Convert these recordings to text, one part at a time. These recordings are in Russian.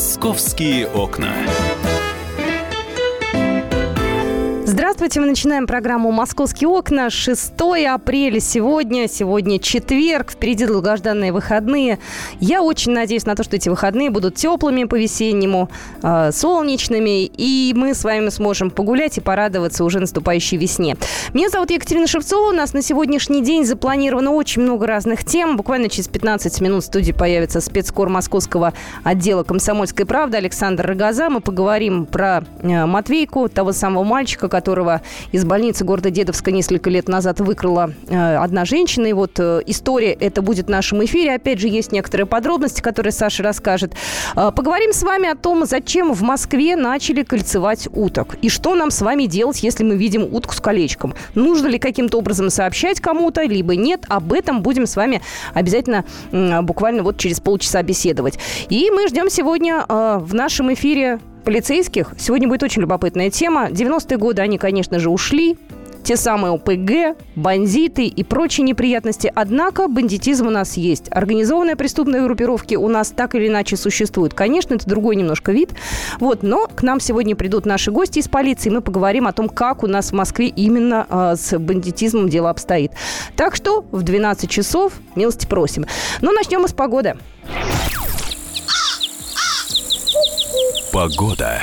Московские окна. Здравствуйте, мы начинаем программу «Московские окна». 6 апреля сегодня, сегодня четверг, впереди долгожданные выходные. Я очень надеюсь на то, что эти выходные будут теплыми по-весеннему, э, солнечными, и мы с вами сможем погулять и порадоваться уже наступающей весне. Меня зовут Екатерина Шевцова, у нас на сегодняшний день запланировано очень много разных тем. Буквально через 15 минут в студии появится спецкор московского отдела «Комсомольской правды» Александр Рогоза. Мы поговорим про э, Матвейку, того самого мальчика, который которого из больницы города Дедовска несколько лет назад выкрала э, одна женщина. И вот э, история это будет в нашем эфире. Опять же, есть некоторые подробности, которые Саша расскажет. Э, поговорим с вами о том, зачем в Москве начали кольцевать уток. И что нам с вами делать, если мы видим утку с колечком. Нужно ли каким-то образом сообщать кому-то, либо нет. Об этом будем с вами обязательно буквально вот через полчаса беседовать. И мы ждем сегодня в нашем эфире полицейских. Сегодня будет очень любопытная тема. 90-е годы они, конечно же, ушли. Те самые ОПГ, бандиты и прочие неприятности. Однако бандитизм у нас есть. Организованные преступные группировки у нас так или иначе существуют. Конечно, это другой немножко вид. Вот, но к нам сегодня придут наши гости из полиции. Мы поговорим о том, как у нас в Москве именно э, с бандитизмом дело обстоит. Так что в 12 часов милости просим. Но начнем мы с погоды. Погода.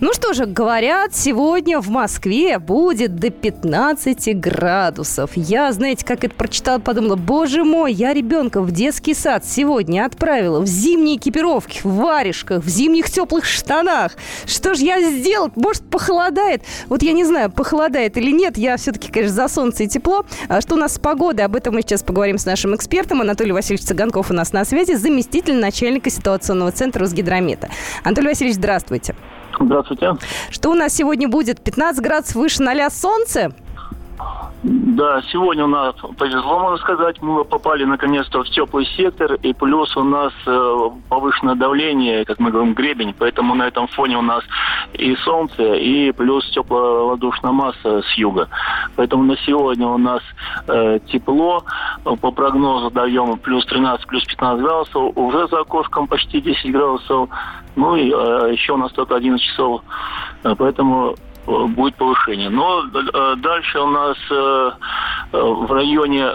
Ну что же, говорят, сегодня в Москве будет до 15 градусов. Я, знаете, как это прочитала, подумала, боже мой, я ребенка в детский сад сегодня отправила в зимней экипировке, в варежках, в зимних теплых штанах. Что же я сделал? Может, похолодает? Вот я не знаю, похолодает или нет. Я все-таки, конечно, за солнце и тепло. А что у нас с погодой? Об этом мы сейчас поговорим с нашим экспертом. Анатолий Васильевич Цыганков у нас на связи, заместитель начальника ситуационного центра Росгидромета. Анатолий Васильевич, здравствуйте. Здравствуйте. Что у нас сегодня будет? 15 градусов выше 0 солнце? Да, сегодня у нас повезло, можно сказать. Мы попали наконец-то в теплый сектор, и плюс у нас э, повышенное давление, как мы говорим, гребень, поэтому на этом фоне у нас и солнце, и плюс теплая воздушная масса с юга. Поэтому на сегодня у нас э, тепло, по прогнозу даем плюс 13, плюс 15 градусов, уже за окошком почти 10 градусов, ну и э, еще у нас только 11 часов, э, поэтому будет повышение. Но э, дальше у нас э, в районе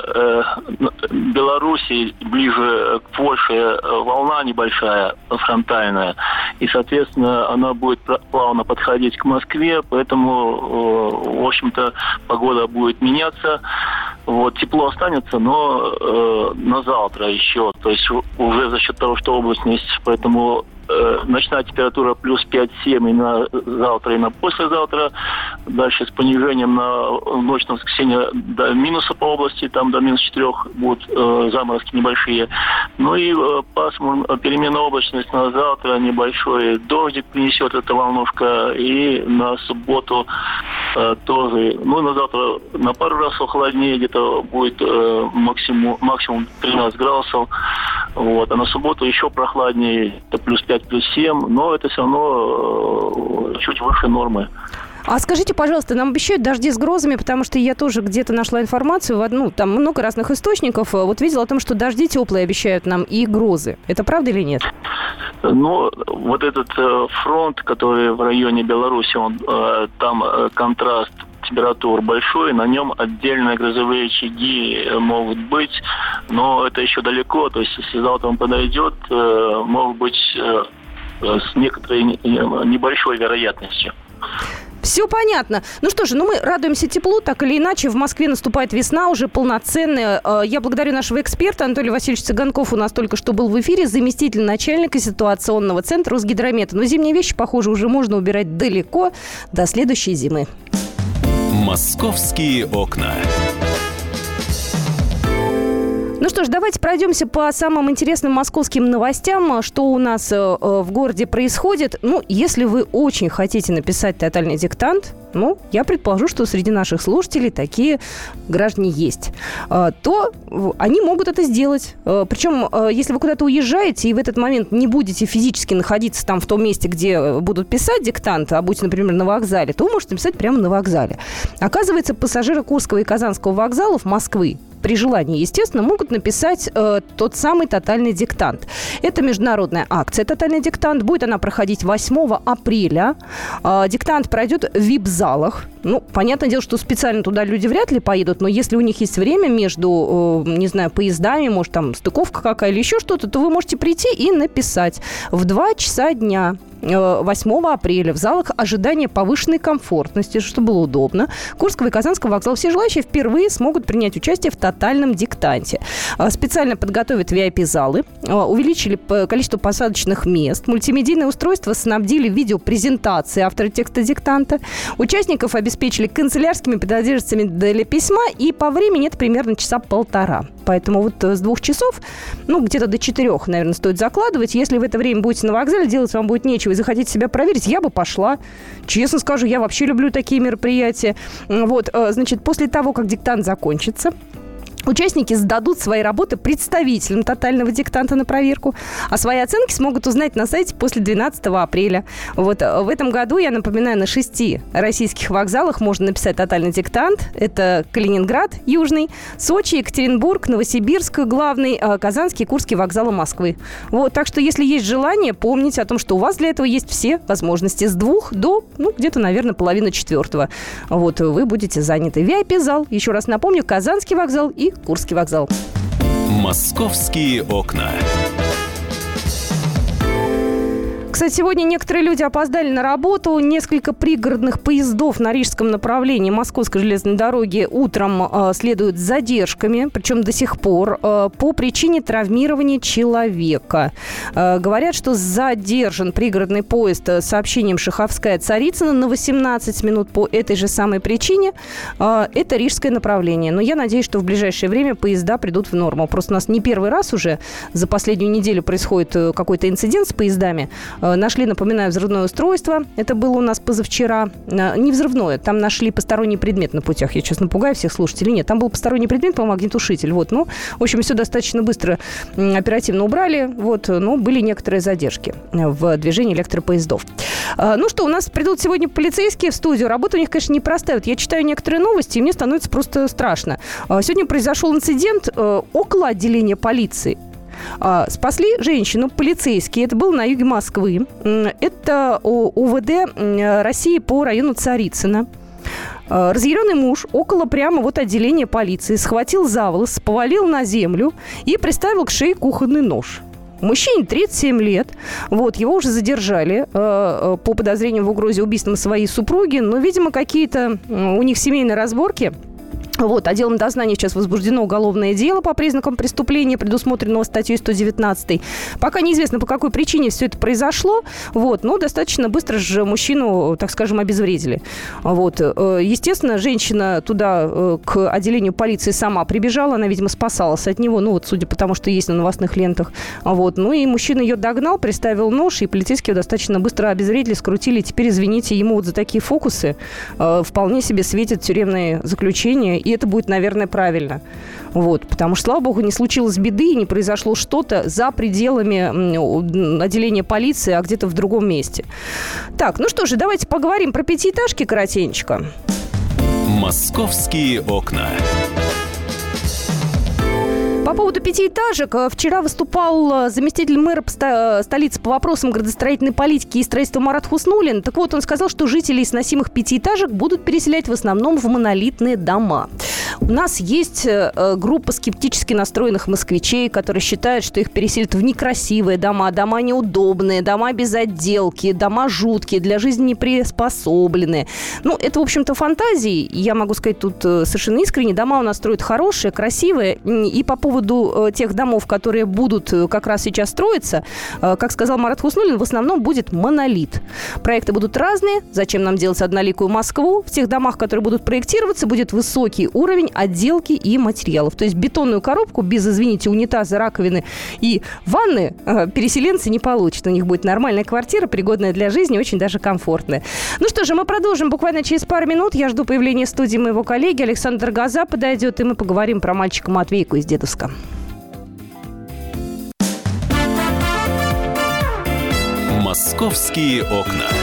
Беларуси, ближе к Польше, волна небольшая, фронтальная. И, соответственно, она будет плавно подходить к Москве, поэтому, в общем-то, погода будет меняться. Вот, тепло останется, но э, на завтра еще. То есть уже за счет того, что облачность, поэтому Э, ночная температура плюс 5-7 и на завтра, и на послезавтра. Дальше с понижением на ночь на воскресенье до минуса по области, там до минус 4 будут э, заморозки небольшие. Ну и э, пасмур, перемена облачность на завтра небольшой дождик принесет эта волнушка. И на субботу э, тоже, ну на завтра на пару раз холоднее, где-то будет э, максимум, максимум 13 градусов. Вот. А на субботу еще прохладнее, это плюс 5 5 плюс 7, но это все равно э, чуть выше нормы. А скажите, пожалуйста, нам обещают дожди с грозами, потому что я тоже где-то нашла информацию, ну, там много разных источников. Вот видела о том, что дожди теплые обещают нам и грозы. Это правда или нет? Ну, вот этот э, фронт, который в районе Беларуси, он, э, там э, контраст температур большой, на нем отдельные грозовые очаги э, могут быть, но это еще далеко, то есть если завтра он подойдет, э, могут быть э, с некоторой небольшой вероятностью. Все понятно. Ну что же, ну мы радуемся теплу, так или иначе. В Москве наступает весна уже полноценная. Я благодарю нашего эксперта Анатолия Васильевича Цыганков. У нас только что был в эфире заместитель начальника ситуационного центра Росгидромета. Но зимние вещи, похоже, уже можно убирать далеко до следующей зимы. Московские окна. Ну что ж, давайте пройдемся по самым интересным московским новостям, что у нас э, э, в городе происходит. Ну, если вы очень хотите написать тотальный диктант, ну, я предположу, что среди наших слушателей такие граждане есть, э, то они могут это сделать. Причем, если вы куда-то уезжаете и в этот момент не будете физически находиться там в том месте, где будут писать диктант, а будете, например, на вокзале, то вы можете написать прямо на вокзале. Оказывается, пассажиры Курского и Казанского вокзалов Москвы при желании, естественно, могут написать э, тот самый тотальный диктант. Это международная акция «Тотальный диктант». Будет она проходить 8 апреля. Э, диктант пройдет в вип-залах. Ну, понятное дело, что специально туда люди вряд ли поедут, но если у них есть время между, э, не знаю, поездами, может, там стыковка какая или еще что-то, то вы можете прийти и написать в 2 часа дня 8 э, апреля в залах ожидания повышенной комфортности, чтобы было удобно. Курского и Казанского вокзала все желающие впервые смогут принять участие в тотальном диктанте. Э, специально подготовят VIP-залы, э, увеличили количество посадочных мест, мультимедийное устройство снабдили видеопрезентации автора текста диктанта, участников обеспечили канцелярскими принадлежностями для письма, и по времени это примерно часа полтора. Поэтому вот с двух часов, ну, где-то до четырех, наверное, стоит закладывать. Если в это время будете на вокзале, делать вам будет нечего, и захотите себя проверить, я бы пошла. Честно скажу, я вообще люблю такие мероприятия. Вот, э, значит, после того, как диктант закончится, Участники сдадут свои работы представителям тотального диктанта на проверку, а свои оценки смогут узнать на сайте после 12 апреля. Вот э, в этом году, я напоминаю, на шести российских вокзалах можно написать тотальный диктант. Это Калининград, Южный, Сочи, Екатеринбург, Новосибирск, главный, э, Казанский, Курский вокзалы Москвы. Вот, так что, если есть желание, помните о том, что у вас для этого есть все возможности с двух до, ну, где-то, наверное, половины четвертого. Вот, вы будете заняты. VIP-зал, еще раз напомню, Казанский вокзал и Курский вокзал. Московские окна. Кстати, сегодня некоторые люди опоздали на работу. Несколько пригородных поездов на рижском направлении Московской железной дороги утром э, следуют с задержками, причем до сих пор, э, по причине травмирования человека. Э, говорят, что задержан пригородный поезд с сообщением Шаховская-Царицына на 18 минут по этой же самой причине. Э, это рижское направление. Но я надеюсь, что в ближайшее время поезда придут в норму. Просто у нас не первый раз уже за последнюю неделю происходит э, какой-то инцидент с поездами. Э, нашли, напоминаю, взрывное устройство. Это было у нас позавчера. Э, не взрывное, там нашли посторонний предмет на путях. Я сейчас напугаю всех слушателей. Нет, там был посторонний предмет, по-моему, огнетушитель. Вот, ну, в общем, все достаточно быстро, оперативно убрали. Вот, но были некоторые задержки в движении электропоездов. Э, ну что, у нас придут сегодня полицейские в студию. Работа у них, конечно, не простая. Вот я читаю некоторые новости, и мне становится просто страшно. Сегодня произошел инцидент около отделения полиции. А, спасли женщину, полицейские. Это было на юге Москвы. Это УВД России по району Царицына. А, разъяренный муж около прямо вот отделения полиции схватил за волос, повалил на землю и приставил к шее кухонный нож. Мужчине 37 лет. Вот, его уже задержали э, по подозрению в угрозе убийством своей супруги. Но, видимо, какие-то у них семейные разборки – вот, отделом дознания сейчас возбуждено уголовное дело по признакам преступления, предусмотренного статьей 119. Пока неизвестно, по какой причине все это произошло, вот, но достаточно быстро же мужчину, так скажем, обезвредили. Вот. Э, естественно, женщина туда э, к отделению полиции сама прибежала, она, видимо, спасалась от него, ну вот, судя по тому, что есть на новостных лентах. Вот. Ну и мужчина ее догнал, приставил нож, и полицейские достаточно быстро обезвредили, скрутили. Теперь, извините, ему вот за такие фокусы э, вполне себе светит тюремное заключение и это будет, наверное, правильно. Вот, потому что, слава богу, не случилось беды не произошло что-то за пределами отделения полиции, а где-то в другом месте. Так, ну что же, давайте поговорим про пятиэтажки коротенько. «Московские окна». По поводу пятиэтажек. Э, вчера выступал э, заместитель мэра э, столицы по вопросам градостроительной политики и строительства Марат Хуснулин. Так вот, он сказал, что жителей сносимых пятиэтажек будут переселять в основном в монолитные дома. У нас есть группа скептически настроенных москвичей, которые считают, что их переселят в некрасивые дома, дома неудобные, дома без отделки, дома жуткие, для жизни не приспособленные. Ну, это, в общем-то, фантазии. Я могу сказать тут совершенно искренне. Дома у нас строят хорошие, красивые. И по поводу э, тех домов, которые будут как раз сейчас строиться, как сказал Марат Хуснулин, в основном будет монолит. Проекты будут разные. Зачем нам делать одноликую Москву? В тех домах, которые будут проектироваться, будет высокий уровень отделки и материалов. То есть бетонную коробку без, извините, унитаза, раковины и ванны э, переселенцы не получат. У них будет нормальная квартира, пригодная для жизни, очень даже комфортная. Ну что же, мы продолжим буквально через пару минут. Я жду появления студии моего коллеги. Александр Газа подойдет, и мы поговорим про мальчика Матвейку из Дедовска. «Московские окна».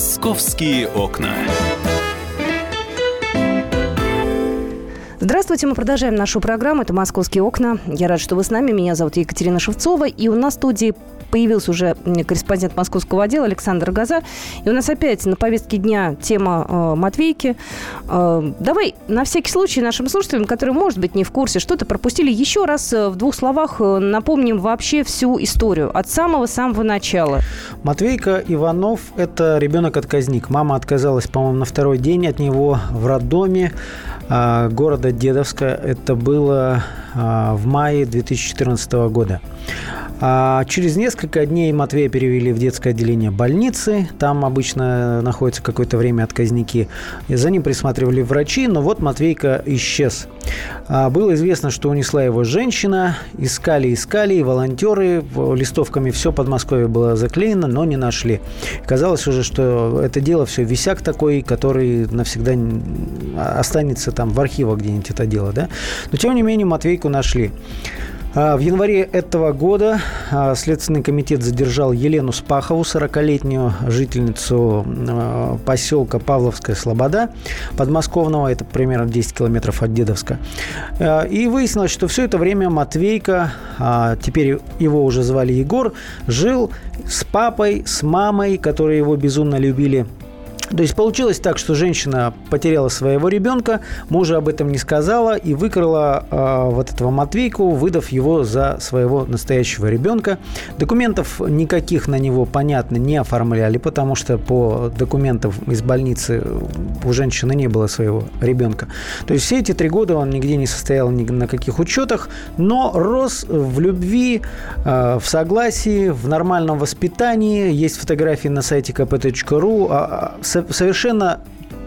«Московские окна». Здравствуйте, мы продолжаем нашу программу. Это «Московские окна». Я рад, что вы с нами. Меня зовут Екатерина Шевцова. И у нас в студии появился уже корреспондент московского отдела Александр Газа. И у нас опять на повестке дня тема э, Матвейки. Э, давай на всякий случай нашим слушателям, которые, может быть, не в курсе, что-то пропустили, еще раз э, в двух словах э, напомним вообще всю историю от самого-самого начала. Матвейка Иванов – это ребенок-отказник. Мама отказалась, по-моему, на второй день от него в роддоме э, города Дедовска. Это было в мае 2014 года. А через несколько дней Матвея перевели в детское отделение больницы. Там обычно находятся какое-то время отказники. За ним присматривали врачи, но вот Матвейка исчез. А было известно, что унесла его женщина. Искали, искали, и волонтеры листовками все Подмосковье было заклеено, но не нашли. Казалось уже, что это дело все висяк такой, который навсегда останется там в архивах где-нибудь это дело. Да? Но тем не менее Матвейку нашли. А, в январе этого года а, Следственный комитет задержал Елену Спахову, 40-летнюю жительницу а, поселка Павловская Слобода, подмосковного, это примерно 10 километров от Дедовска. И выяснилось, что все это время Матвейка, теперь его уже звали Егор, жил с папой, с мамой, которые его безумно любили – то есть получилось так, что женщина потеряла своего ребенка, мужа об этом не сказала и выкрала э, вот этого Матвейку, выдав его за своего настоящего ребенка. Документов никаких на него, понятно, не оформляли, потому что по документам из больницы у женщины не было своего ребенка. То есть все эти три года он нигде не состоял ни на каких учетах, но рос в любви, э, в согласии, в нормальном воспитании. Есть фотографии на сайте kp.ru совершенно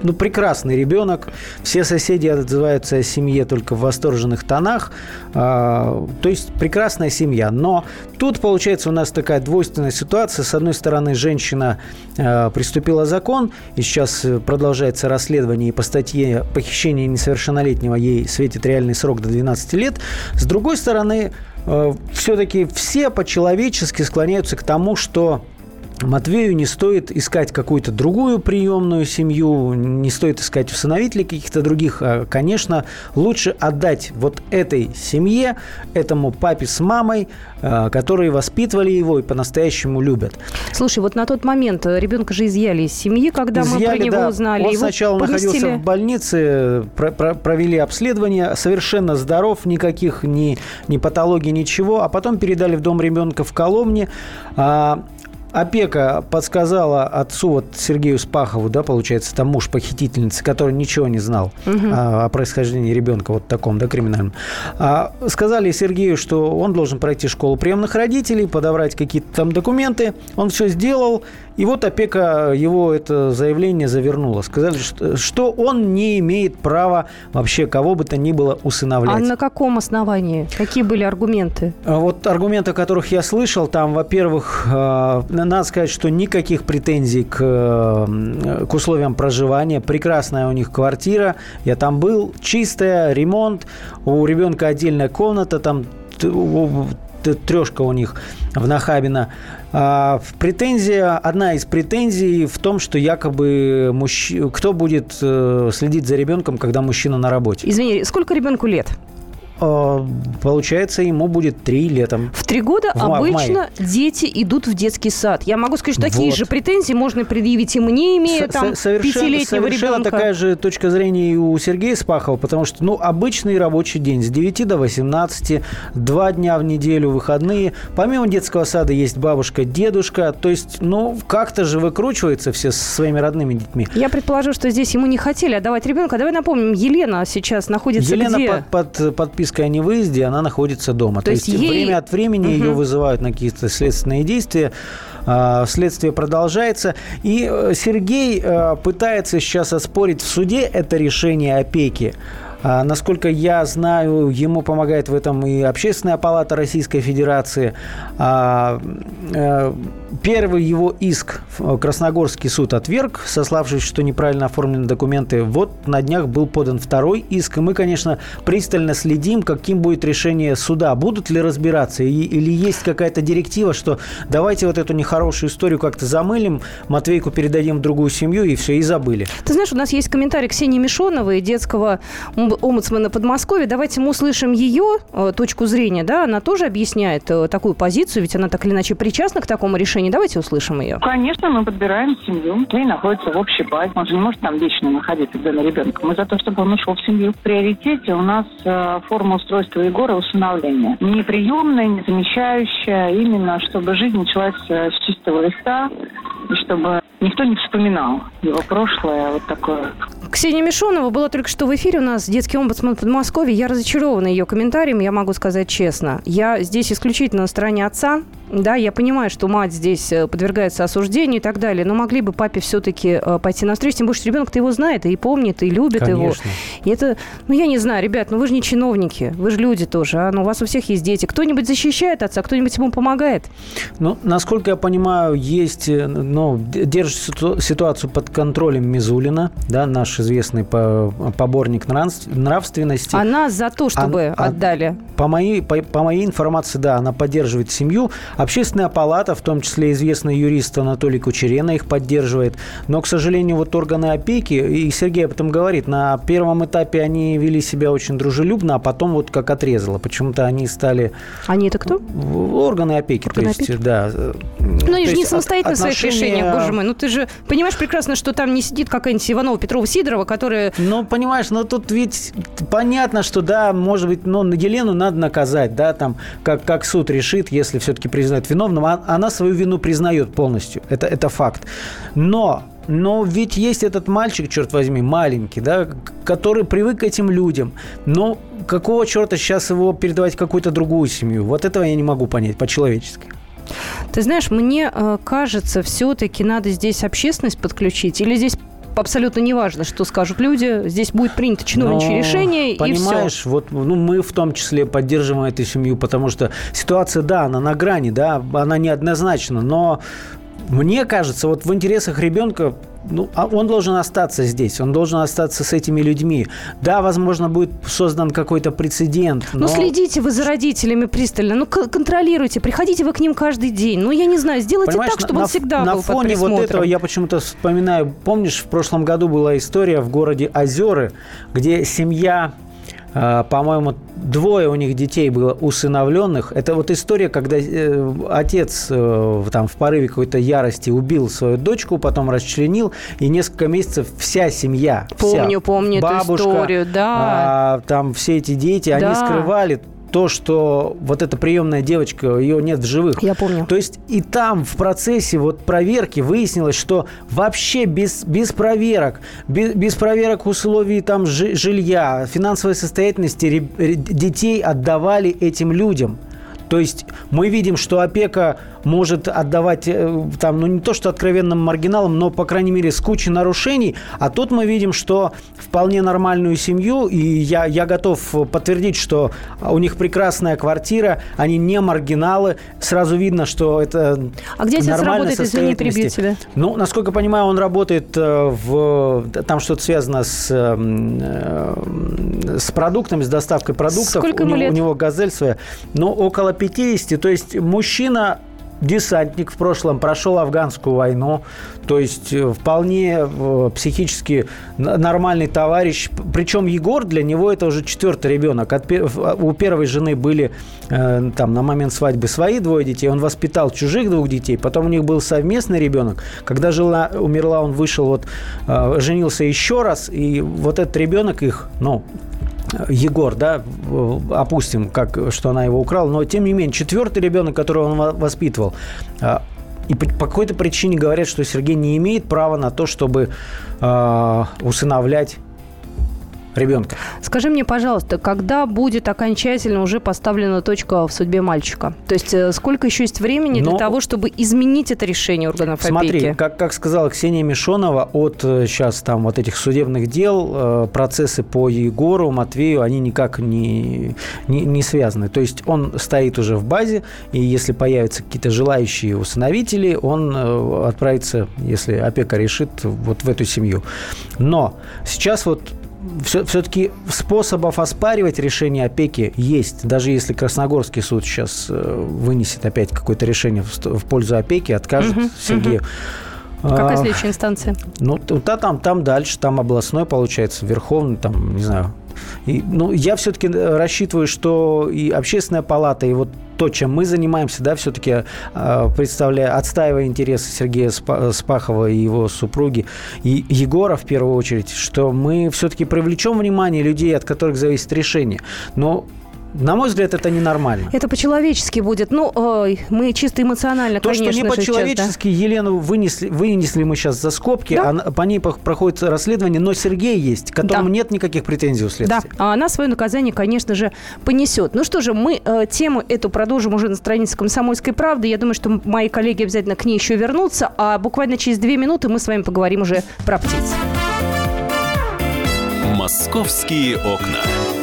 ну, прекрасный ребенок. Все соседи отзываются о семье только в восторженных тонах. А, то есть прекрасная семья. Но тут получается у нас такая двойственная ситуация. С одной стороны, женщина а, приступила закон, и сейчас продолжается расследование, и по статье похищения несовершеннолетнего ей светит реальный срок до 12 лет. С другой стороны, а, все-таки все по-человечески склоняются к тому, что Матвею не стоит искать какую-то другую приемную семью, не стоит искать усыновителей каких-то других. А, конечно, лучше отдать вот этой семье, этому папе с мамой, а, которые воспитывали его и по-настоящему любят. Слушай, вот на тот момент э, ребенка же изъяли из семьи, когда изъяли, мы про него да. узнали. Он его сначала поместили... находился в больнице, про про провели обследование, совершенно здоров, никаких ни, ни патологий, ничего, а потом передали в дом ребенка в Коломне. А, опека подсказала отцу, вот Сергею Спахову, да, получается, там муж похитительницы, который ничего не знал угу. о, о происхождении ребенка вот таком, да, криминальном. А, сказали Сергею, что он должен пройти школу приемных родителей, подобрать какие-то там документы. Он все сделал, и вот опека его это заявление завернула. Сказали, что, что он не имеет права вообще кого бы то ни было усыновлять. А на каком основании? Какие были аргументы? А вот аргументы, о которых я слышал, там, во-первых, э, надо сказать, что никаких претензий к, э, к условиям проживания. Прекрасная у них квартира. Я там был. Чистая, ремонт. У ребенка отдельная комната. Там трешка у них в Нахабино. А, претензия, одна из претензий в том, что якобы мужч... кто будет э, следить за ребенком, когда мужчина на работе. Извини, сколько ребенку лет? А, получается, ему будет три летом. В три года в, обычно в дети идут в детский сад. Я могу сказать, что такие вот. же претензии можно предъявить и мне, имея С- там совершенно, пятилетнего совершенно ребенка. такая же точка зрения и у Сергея Спахова, потому что, ну, обычный рабочий день с 9 до 18, два дня в неделю, выходные. Помимо детского сада есть бабушка, дедушка. То есть, ну, как-то же выкручивается все со своими родными детьми. Я предположу, что здесь ему не хотели отдавать ребенка. Давай напомним, Елена сейчас находится Елена где? под, под подпиской подпиской о невыезде, она находится дома. То, То есть, ей... время от времени угу. ее вызывают на какие-то следственные действия. А, следствие продолжается. И э, Сергей э, пытается сейчас оспорить в суде это решение опеки. А, насколько я знаю, ему помогает в этом и Общественная палата Российской Федерации. Э, первый его иск Красногорский суд отверг, сославшись, что неправильно оформлены документы. Вот на днях был подан второй иск, и мы, конечно, пристально следим, каким будет решение суда. Будут ли разбираться, или есть какая-то директива, что давайте вот эту нехорошую историю как-то замылим, Матвейку передадим в другую семью, и все, и забыли. Ты знаешь, у нас есть комментарий Ксении Мишоновой, детского омбудсмена Подмосковья. Давайте мы услышим ее э, точку зрения. Да? Она тоже объясняет э, такую позицию, ведь она так или иначе причастна к такому решению. Давайте услышим ее. Конечно, мы подбираем семью. Клей находится в общей базе. Он же не может там вечно находиться, где на ребенка. Мы за то, чтобы он ушел в семью. В приоритете у нас э, форма устройства Егора усыновления. Не приемная, не замещающая. Именно, чтобы жизнь началась э, с чистого листа. Чтобы никто не вспоминал его прошлое вот такое. Ксения Мишонова была только что в эфире у нас, детский омбудсмен Подмосковья. Я разочарована ее комментарием, я могу сказать честно. Я здесь исключительно на стороне отца. Да, я понимаю, что мать здесь э, подвергается осуждению и так далее, но могли бы папе все-таки э, пойти навстречу, тем что ребенок-то его знает и помнит, и любит Конечно. его. И это, ну, я не знаю, ребят, ну вы же не чиновники, вы же люди тоже, а? Ну, у вас у всех есть дети. Кто-нибудь защищает отца, кто-нибудь ему помогает? Ну, насколько я понимаю, есть, э, ну, держит ситуацию под контролем Мизулина, да, наш известный поборник нравственности. Она за то, чтобы она, отдали. По моей, по, по моей информации, да, она поддерживает семью. Общественная палата, в том числе известный юрист Анатолий Кучерена, их поддерживает. Но, к сожалению, вот органы опеки, и Сергей об этом говорит, на первом этапе они вели себя очень дружелюбно, а потом вот как отрезало. Почему-то они стали... Они это кто? Органы опеки. Органы то есть, опеки? да. Ну, они же не самостоятельно отношения... в своих решениях, боже мой. Ну, ты же понимаешь прекрасно, что там не сидит какая-нибудь Иванова, Петрова, Сидорова, которая... Ну, понимаешь, ну тут ведь понятно, что да, может быть, ну, на Елену надо наказать, да, там, как, как суд решит, если все-таки признают виновным. А, она свою вину признает полностью. Это, это факт. Но но ведь есть этот мальчик, черт возьми, маленький, да, который привык к этим людям. Но какого черта сейчас его передавать в какую-то другую семью? Вот этого я не могу понять по-человечески. Ты знаешь, мне э, кажется, все-таки надо здесь общественность подключить, или здесь абсолютно неважно, что скажут люди. Здесь будет принято чиновничье решение, понимаешь, и все. вот ну, мы в том числе поддерживаем эту семью, потому что ситуация, да, она на грани, да, она неоднозначна, но мне кажется, вот в интересах ребенка ну, а он должен остаться здесь, он должен остаться с этими людьми. Да, возможно, будет создан какой-то прецедент. Ну, но... Ну, следите вы за родителями пристально, ну, контролируйте, приходите вы к ним каждый день. Ну, я не знаю, сделайте Понимаешь, так, чтобы на, он всегда на был фоне под вот этого я почему-то вспоминаю, помнишь, в прошлом году была история в городе Озеры, где семья по-моему, двое у них детей было усыновленных. Это вот история, когда э, отец э, там в порыве какой-то ярости убил свою дочку, потом расчленил, и несколько месяцев вся семья, помню, вся, помню бабушка, эту историю, да, а, там все эти дети, да. они скрывали то, что вот эта приемная девочка, ее нет в живых. Я помню. То есть и там в процессе вот проверки выяснилось, что вообще без, без проверок, без, без проверок условий там жилья, финансовой состоятельности детей отдавали этим людям. То есть мы видим, что опека может отдавать э, там, ну не то что откровенным маргиналам, но, по крайней мере, с кучей нарушений. А тут мы видим, что вполне нормальную семью, и я, я готов подтвердить, что у них прекрасная квартира, они не маргиналы. Сразу видно, что это А где отец работает, извини, перебью тебя? Ну, насколько я понимаю, он работает э, в... Там что-то связано с, э, с продуктами, с доставкой продуктов. Сколько ему у, лет? у него газель своя. Ну, около 50. То есть мужчина десантник в прошлом, прошел афганскую войну, то есть э, вполне э, психически нормальный товарищ. Причем Егор для него это уже четвертый ребенок. От, у первой жены были э, там на момент свадьбы свои двое детей, он воспитал чужих двух детей, потом у них был совместный ребенок. Когда жила, умерла, он вышел, вот, женился еще раз, и вот этот ребенок их, ну, Егор, да, опустим, как, что она его украла, но тем не менее, четвертый ребенок, которого он воспитывал, а, и по, какой-то причине говорят, что Сергей не имеет права на то, чтобы э, усыновлять ребенка. Скажи мне, пожалуйста, когда будет окончательно уже поставлена точка в судьбе мальчика? То есть э, сколько еще есть времени Но... для того, чтобы изменить это решение органов Смотри, опеки? Смотри, как, как сказала Ксения Мишонова, от сейчас э, там вот этих судебных дел э, процессы по Егору, Матвею, они никак не, не, не связаны. То есть он стоит уже в базе, и если появятся какие-то желающие усыновители, он отправится, если опека решит, вот в эту семью. Но сейчас вот все-таки способов оспаривать решение опеки есть. Даже если Красногорский суд сейчас э, вынесет опять какое-то решение в, пользу опеки, откажет угу, Сергею. Угу. Какая следующая инстанция? Ну, та, там, там дальше, там областной, получается, верховный, там, не знаю, и, ну, я все-таки э, рассчитываю, что и общественная палата, и вот то, чем мы занимаемся, да, все-таки э, представляя, отстаивая интересы Сергея Спахова и его супруги, и Егора в первую очередь, что мы все-таки привлечем внимание людей, от которых зависит решение. Но на мой взгляд, это ненормально. Это по-человечески будет. Ну, э, мы чисто эмоционально, То, конечно что не по-человечески, да. Елену вынесли, вынесли мы сейчас за скобки, да. а по ней проходит расследование, но Сергей есть, которому да. нет никаких претензий у следствия. Да, а она свое наказание, конечно же, понесет. Ну что же, мы э, тему эту продолжим уже на странице «Комсомольской правды». Я думаю, что мои коллеги обязательно к ней еще вернутся, а буквально через две минуты мы с вами поговорим уже про птиц. «Московские окна».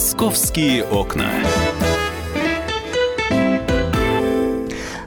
«Московские окна».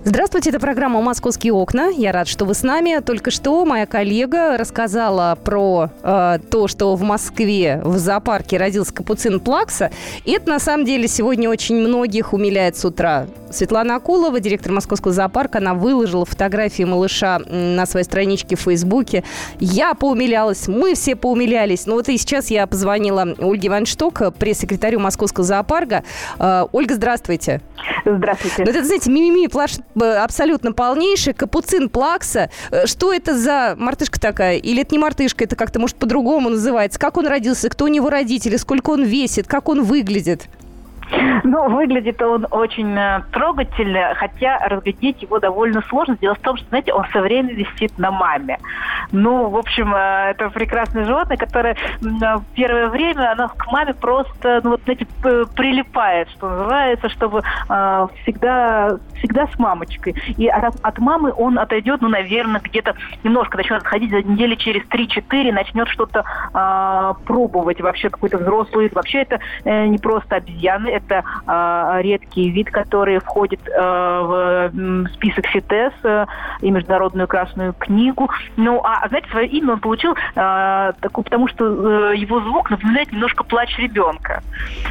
Здравствуйте, это программа «Московские окна». Я рад, что вы с нами. Только что моя коллега рассказала про э, то, что в Москве в зоопарке родился капуцин Плакса. И это, на самом деле, сегодня очень многих умиляет с утра. Светлана Акулова, директор Московского зоопарка, она выложила фотографии малыша на своей страничке в Фейсбуке. Я поумилялась, мы все поумилялись. Ну вот и сейчас я позвонила Ольге Ваншток, пресс-секретарю Московского зоопарка. Э, Ольга, здравствуйте. Здравствуйте. Ну, это, знаете, мимими плаш абсолютно полнейший, капуцин плакса. Э, что это за мартышка такая? Или это не мартышка, это как-то, может, по-другому называется? Как он родился? Кто у него родители? Сколько он весит? Как он выглядит? Ну, выглядит он очень э, трогательно, хотя разглядеть его довольно сложно. Дело в том, что, знаете, он все время висит на маме. Ну, в общем, э, это прекрасное животное, которое в первое время оно к маме просто, ну, вот, знаете, прилипает, что называется, чтобы э, всегда, всегда с мамочкой. И от, от мамы он отойдет, ну, наверное, где-то немножко начнет отходить за недели через 3-4, начнет что-то э, пробовать, вообще какой-то взрослый. Вообще это э, не просто обезьяны, это э, редкий вид, который входит э, в список ФИТЕС э, и Международную Красную книгу. Ну, а, знаете, свое имя он получил э, такое, потому что э, его звук напоминает немножко плач ребенка.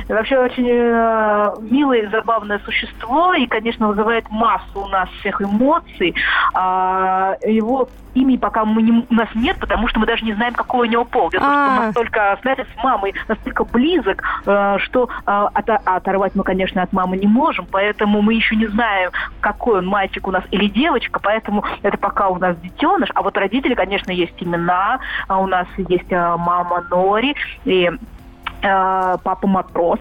Вообще очень э, милое, забавное существо и, конечно, вызывает массу у нас всех эмоций. Э, его имени пока мы не, у нас нет, потому что мы даже не знаем, какой у него пол. Дело том, что а. настолько, знаете, с мамой настолько близок, э, что э, от, оторвать мы, конечно, от мамы не можем, поэтому мы еще не знаем, какой он мальчик у нас или девочка, поэтому это пока у нас детеныш. А вот родители, конечно, есть имена, а у нас есть э, мама Нори, и папа матрос.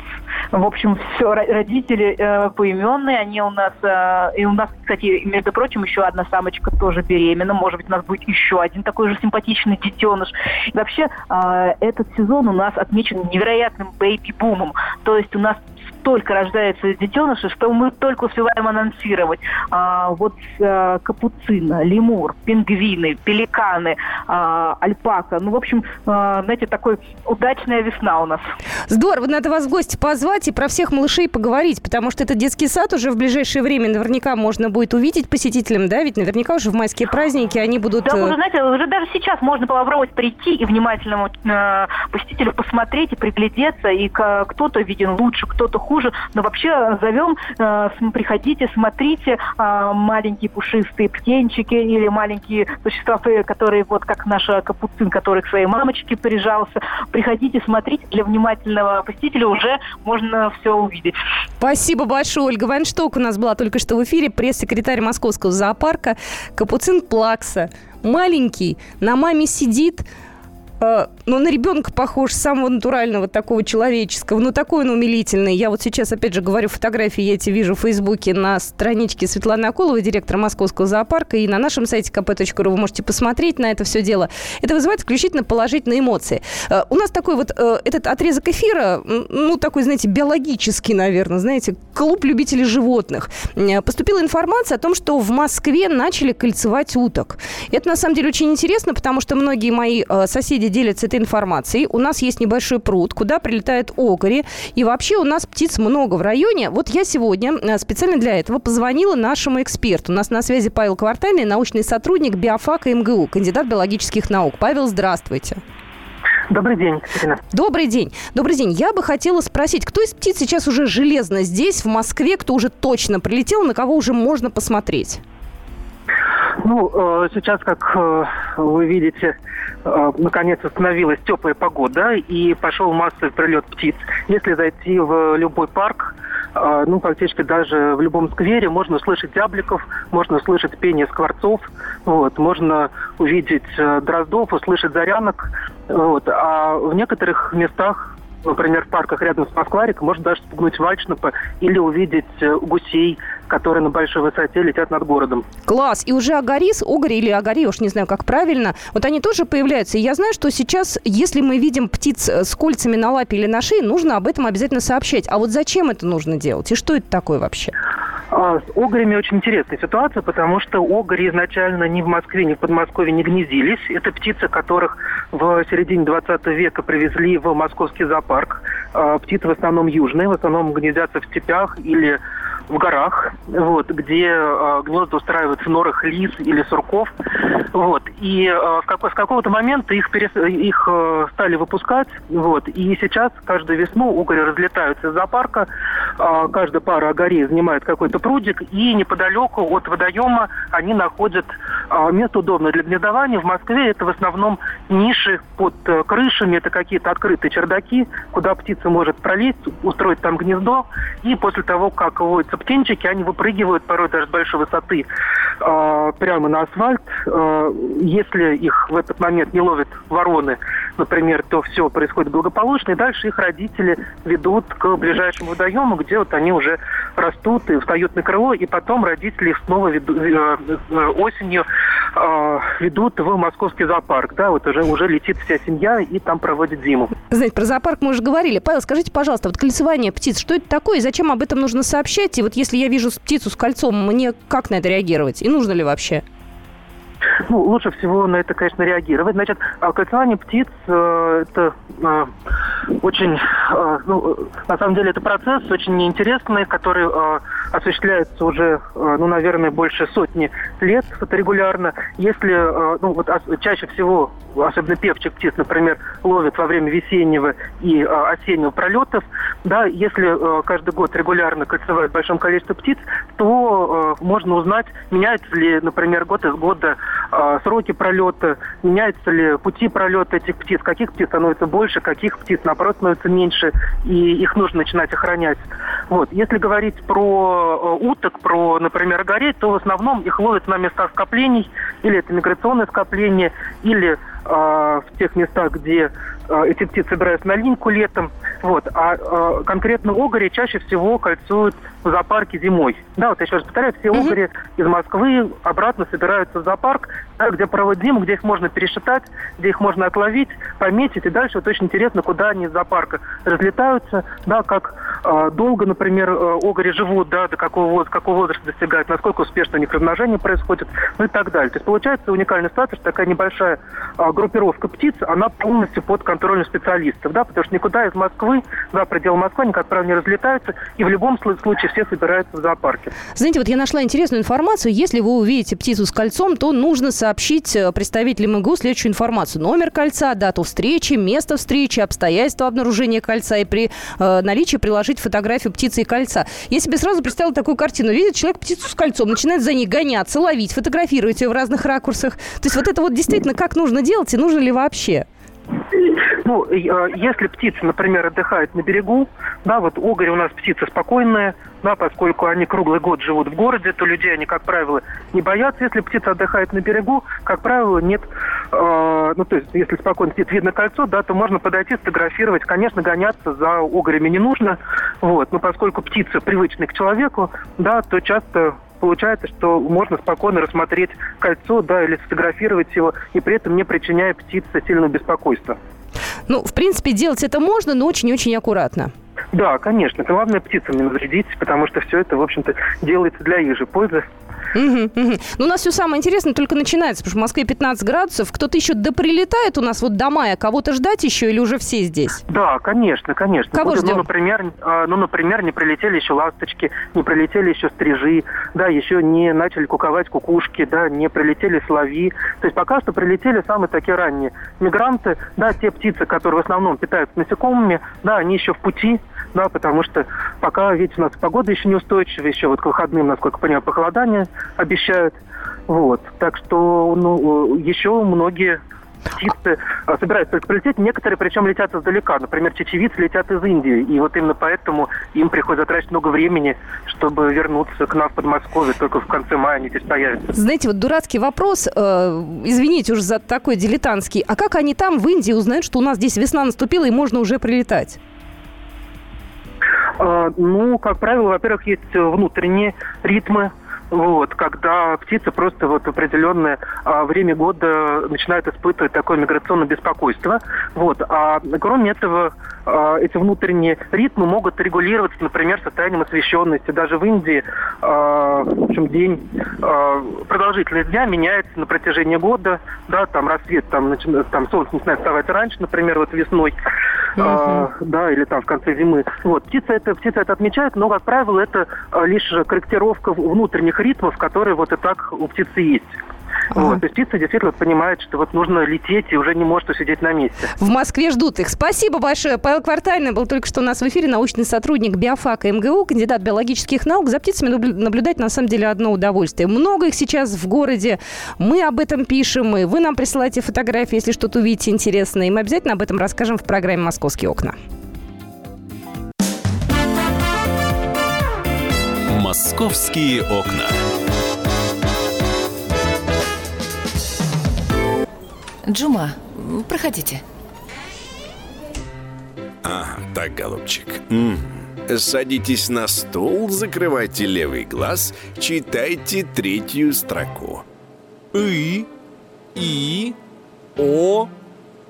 В общем, все родители э, поименные, они у нас э, и у нас, кстати, между прочим, еще одна самочка тоже беременна. Может быть, у нас будет еще один такой же симпатичный детеныш. И вообще, э, этот сезон у нас отмечен невероятным бэйби-бумом. То есть у нас только рождаются детеныши, что мы только успеваем анонсировать. А, вот а, капуцина, лемур, пингвины, пеликаны, а, альпака. Ну, в общем, а, знаете, такой удачная весна у нас. Здорово, надо вас в гости позвать и про всех малышей поговорить, потому что этот детский сад уже в ближайшее время наверняка можно будет увидеть посетителям, да, ведь наверняка уже в майские праздники они будут... Да, э, уже, знаете, уже даже сейчас можно попробовать прийти и внимательному э, посетителю посмотреть и приглядеться, и кто-то виден лучше, кто-то хуже, но вообще зовем, э, приходите, смотрите, э, маленькие пушистые птенчики или маленькие существа, э, которые вот как наш капуцин, который к своей мамочке прижался, приходите, смотрите, для внимательного посетителя уже можно все увидеть. Спасибо большое. Ольга Вайншток у нас была только что в эфире, пресс-секретарь Московского зоопарка. Капуцин Плакса. Маленький, на маме сидит, э, ну, на ребенка похож, самого натурального, такого человеческого. Ну, такой он умилительный. Я вот сейчас, опять же, говорю, фотографии я эти вижу в Фейсбуке на страничке Светланы Акуловой, директора Московского зоопарка, и на нашем сайте kp.ru вы можете посмотреть на это все дело. Это вызывает исключительно положительные эмоции. Э, У нас такой вот э, этот отрезок эфира, ну, такой, знаете, биологический, наверное, знаете, клуб любителей животных. Э, Поступила информация о том, что в Москве начали кольцевать уток. Это, на самом деле, очень интересно, потому что многие мои соседи делятся этой информацией. У нас есть небольшой пруд, куда прилетают окори. И вообще у нас птиц много в районе. Вот я сегодня э, специально для этого позвонила нашему эксперту. У нас на связи Павел Квартальный, научный сотрудник биофака МГУ, кандидат биологических наук. Павел, здравствуйте. Добрый день, Екатерина. Добрый день. Добрый день. Я бы хотела спросить, кто из птиц сейчас уже железно здесь, в Москве, кто уже точно прилетел, на кого уже можно посмотреть? Ну, э, сейчас, как э, вы видите, наконец установилась теплая погода и пошел массовый прилет птиц. Если зайти в любой парк, э, ну, фактически даже в любом сквере можно услышать зябликов, можно услышать пение скворцов, вот, можно увидеть э, дроздов, услышать зарянок, вот, а в некоторых местах например, в парках рядом с Москвариком, можно даже спугнуть вальшнепа или увидеть э, гусей, которые на большой высоте летят над городом. Класс. И уже агарис, огри или агари, уж не знаю, как правильно, вот они тоже появляются. И я знаю, что сейчас, если мы видим птиц э, с кольцами на лапе или на шее, нужно об этом обязательно сообщать. А вот зачем это нужно делать? И что это такое вообще? А с огрями очень интересная ситуация, потому что огри изначально ни в Москве, ни в Подмосковье не гнездились. Это птицы, которых в середине 20 века привезли в московский зоопарк. А, Птицы в основном южные, в основном гнездятся в степях или в горах, вот, где э, гнезда устраивают в норах лис или сурков. Вот. И э, какой- с какого-то момента их, перес- их э, стали выпускать. Вот. И сейчас каждую весну угори разлетаются из зоопарка. Э, каждая пара огорей занимает какой-то прудик. И неподалеку от водоема они находят э, место удобное для гнездования. В Москве это в основном ниши под э, крышами. Это какие-то открытые чердаки, куда птица может пролезть, устроить там гнездо. И после того, как выводятся птенчики, они выпрыгивают порой даже с большой высоты э, прямо на асфальт. Э, если их в этот момент не ловят вороны, например, то все происходит благополучно, и дальше их родители ведут к ближайшему водоему, где вот они уже растут и встают на крыло, и потом родители их снова веду- э, э, осенью э, ведут в московский зоопарк. Да, вот уже, уже летит вся семья и там проводит зиму. Знаете, про зоопарк мы уже говорили. Павел, скажите, пожалуйста, вот кольцевание птиц, что это такое и зачем об этом нужно сообщать? И вот если я вижу птицу с кольцом, мне как на это реагировать? И нужно ли вообще? Ну, лучше всего на это, конечно, реагировать. Значит, а кольцевание птиц э, это э, очень, ну, э, на самом деле, это процесс очень интересный, который э, осуществляется уже, э, ну, наверное, больше сотни лет вот, регулярно. Если, э, ну, вот чаще всего, особенно певчих птиц, например, ловят во время весеннего и э, осеннего пролетов, да, если э, каждый год регулярно кольцевают большое количество птиц, то э, можно узнать, меняется ли, например, год из года э, сроки пролета, меняются ли пути пролета этих птиц, каких птиц становится больше, каких птиц, наоборот, становится меньше, и их нужно начинать охранять. Вот. Если говорить про э, уток, про, например, огорей, то в основном их ловят на местах скоплений, или это миграционное скопление, или э, в тех местах, где эти птицы собираются на линьку летом. Вот. А э, конкретно огори чаще всего кольцуют в зоопарке зимой. Да, вот я еще раз повторяю, все Мгм. огори из Москвы обратно собираются в зоопарк, да, где проводят зиму, где их можно пересчитать, где их можно отловить, пометить, и дальше вот очень интересно, куда они из зоопарка разлетаются, да, как а, долго, например, э, огори живут, да, до какого, какого возраста достигают, насколько успешно у них размножение происходит, ну и так далее. То есть получается уникальный статус, такая небольшая а, группировка птиц, она полностью под контролем специалистов, да, потому что никуда из Москвы, за пределы Москвы они, как правило, не разлетаются, и в любом случае все собираются в зоопарке. Знаете, вот я нашла интересную информацию. Если вы увидите птицу с кольцом, то нужно сообщить э, представителям МГУ следующую информацию. Номер кольца, дату встречи, место встречи, обстоятельства обнаружения кольца и при э, наличии приложить фотографию птицы и кольца. Я себе сразу представила такую картину. Видит человек птицу с кольцом, начинает за ней гоняться, ловить, фотографировать ее в разных ракурсах. То есть вот это вот действительно как нужно делать и нужно ли вообще? Ну, э, если птица, например, отдыхает на берегу, да, вот угорь у нас птица спокойная, да, поскольку они круглый год живут в городе, то людей они, как правило, не боятся. Если птица отдыхает на берегу, как правило, нет, э, ну, то есть, если спокойно птица видно кольцо, да, то можно подойти, сфотографировать. Конечно, гоняться за угорями не нужно, вот, но поскольку птица привычная к человеку, да, то часто получается, что можно спокойно рассмотреть кольцо, да, или сфотографировать его, и при этом не причиняя птице сильного беспокойства. Ну, в принципе, делать это можно, но очень-очень аккуратно. Да, конечно. Главное птицам не навредить, потому что все это, в общем-то, делается для их же пользы. Угу, угу. Ну, у нас все самое интересное только начинается, потому что в Москве 15 градусов. Кто-то еще доприлетает у нас вот до мая. Кого-то ждать еще или уже все здесь? Да, конечно, конечно. Кого ждем? Ну, например, а, ну, например, не прилетели еще ласточки, не прилетели еще стрижи, да, еще не начали куковать кукушки, да, не прилетели соловьи. То есть пока что прилетели самые такие ранние мигранты, да, те птицы, которые в основном питаются насекомыми, да, они еще в пути, да, потому что пока, видите, у нас погода еще неустойчивая, еще вот к выходным, насколько я понимаю, похолодание обещают. Вот. Так что, ну, еще многие птицы а, собираются только прилететь. Некоторые, причем, летят издалека. Например, чечевицы летят из Индии. И вот именно поэтому им приходится тратить много времени, чтобы вернуться к нам в Подмосковье. Только в конце мая они здесь появятся. Знаете, вот дурацкий вопрос, э, извините уже за такой дилетантский. А как они там, в Индии, узнают, что у нас здесь весна наступила и можно уже прилетать? А, ну, как правило, во-первых, есть внутренние ритмы вот, когда птица просто вот в определенное а, время года начинает испытывать такое миграционное беспокойство. Вот. А кроме этого, а, эти внутренние ритмы могут регулироваться, например, состоянием освещенности. Даже в Индии а, в общем, день, а, продолжительность дня меняется на протяжении года. Да, там рассвет, там, начинает, там солнце начинает вставать раньше, например, вот весной. Uh-huh. А, да, или там в конце зимы. Вот, птица это, птица это отмечает, но, как правило, это а, лишь корректировка внутренних ритмов, которые вот и так у птицы есть. Ага. Вот, есть птица действительно понимает, что вот нужно лететь и уже не может усидеть на месте. В Москве ждут их. Спасибо большое. Павел Квартальный был только что у нас в эфире, научный сотрудник биофака МГУ, кандидат биологических наук. За птицами наблюдать на самом деле одно удовольствие. Много их сейчас в городе. Мы об этом пишем, и вы нам присылайте фотографии, если что-то увидите интересное. И мы обязательно об этом расскажем в программе «Московские окна». «Московские окна». Джума, проходите. Ага, так, голубчик. М -м. Садитесь на стул, закрывайте левый глаз, читайте третью строку. И, И, О,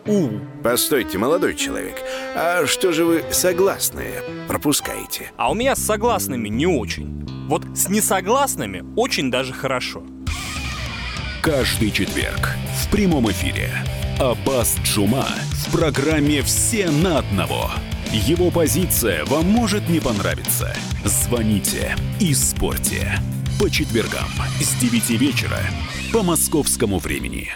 У. Постойте, молодой человек, а что же вы согласные пропускаете? А у меня с согласными не очень. Вот с несогласными очень даже хорошо. Каждый четверг в прямом эфире Аббас Джума в программе «Все на одного». Его позиция вам может не понравиться. Звоните и спорьте. По четвергам с 9 вечера по московскому времени.